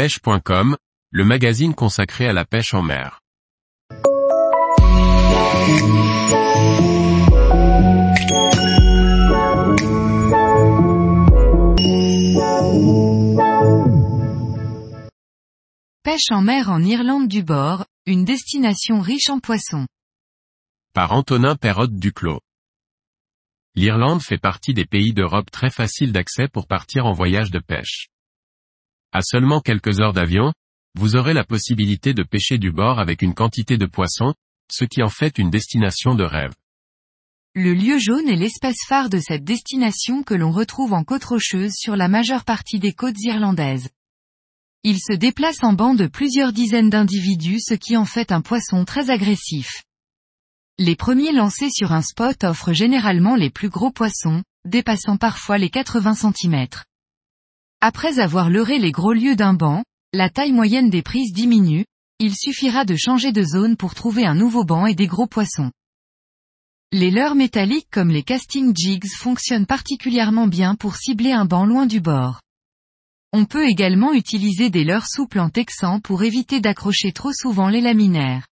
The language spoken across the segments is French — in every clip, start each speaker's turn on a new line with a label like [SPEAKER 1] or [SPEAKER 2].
[SPEAKER 1] pêche.com, le magazine consacré à la pêche en mer.
[SPEAKER 2] Pêche en mer en Irlande du Bord, une destination riche en poissons.
[SPEAKER 1] Par Antonin Perrotte Duclos. L'Irlande fait partie des pays d'Europe très faciles d'accès pour partir en voyage de pêche. À seulement quelques heures d'avion, vous aurez la possibilité de pêcher du bord avec une quantité de poissons, ce qui en fait une destination de rêve.
[SPEAKER 2] Le lieu jaune est l'espace phare de cette destination que l'on retrouve en côte rocheuse sur la majeure partie des côtes irlandaises. Il se déplace en banc de plusieurs dizaines d'individus ce qui en fait un poisson très agressif. Les premiers lancés sur un spot offrent généralement les plus gros poissons, dépassant parfois les 80 cm. Après avoir leurré les gros lieux d'un banc, la taille moyenne des prises diminue, il suffira de changer de zone pour trouver un nouveau banc et des gros poissons. Les leurres métalliques comme les casting jigs fonctionnent particulièrement bien pour cibler un banc loin du bord. On peut également utiliser des leurres souples en texan pour éviter d'accrocher trop souvent les laminaires.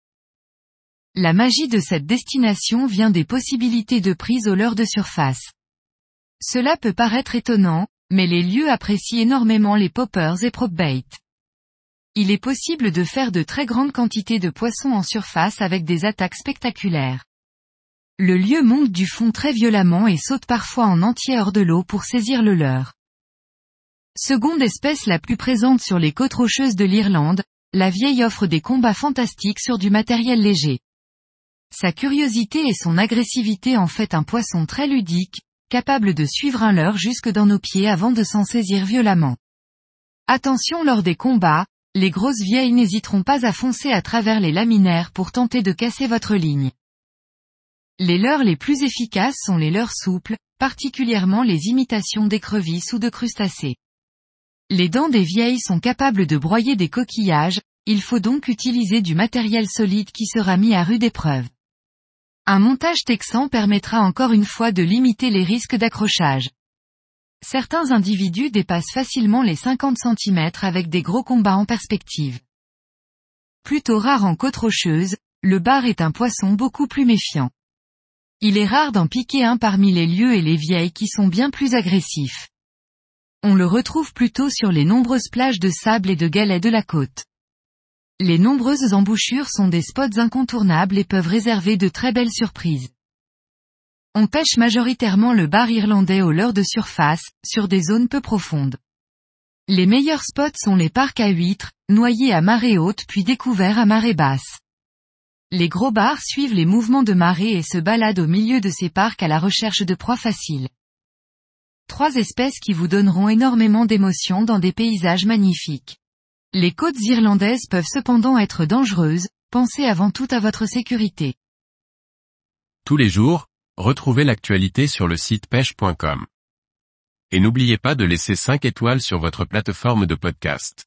[SPEAKER 2] La magie de cette destination vient des possibilités de prise aux leurres de surface. Cela peut paraître étonnant, mais les lieux apprécient énormément les poppers et propbait il est possible de faire de très grandes quantités de poissons en surface avec des attaques spectaculaires. Le lieu monte du fond très violemment et saute parfois en entier hors de l'eau pour saisir le leurre. Seconde espèce la plus présente sur les côtes rocheuses de l'Irlande, la vieille offre des combats fantastiques sur du matériel léger. Sa curiosité et son agressivité en fait un poisson très ludique, capable de suivre un leurre jusque dans nos pieds avant de s'en saisir violemment. Attention lors des combats, les grosses vieilles n'hésiteront pas à foncer à travers les laminaires pour tenter de casser votre ligne. Les leurres les plus efficaces sont les leurres souples, particulièrement les imitations d'écrevisses ou de crustacés. Les dents des vieilles sont capables de broyer des coquillages, il faut donc utiliser du matériel solide qui sera mis à rude épreuve. Un montage texan permettra encore une fois de limiter les risques d'accrochage. Certains individus dépassent facilement les 50 cm avec des gros combats en perspective. Plutôt rare en côte rocheuse, le bar est un poisson beaucoup plus méfiant. Il est rare d'en piquer un parmi les lieux et les vieilles qui sont bien plus agressifs. On le retrouve plutôt sur les nombreuses plages de sable et de galets de la côte. Les nombreuses embouchures sont des spots incontournables et peuvent réserver de très belles surprises. On pêche majoritairement le bar irlandais au leurre de surface, sur des zones peu profondes. Les meilleurs spots sont les parcs à huîtres, noyés à marée haute puis découverts à marée basse. Les gros bars suivent les mouvements de marée et se baladent au milieu de ces parcs à la recherche de proies faciles. Trois espèces qui vous donneront énormément d'émotions dans des paysages magnifiques. Les côtes irlandaises peuvent cependant être dangereuses, pensez avant tout à votre sécurité.
[SPEAKER 1] Tous les jours, Retrouvez l'actualité sur le site pêche.com. Et n'oubliez pas de laisser 5 étoiles sur votre plateforme de podcast.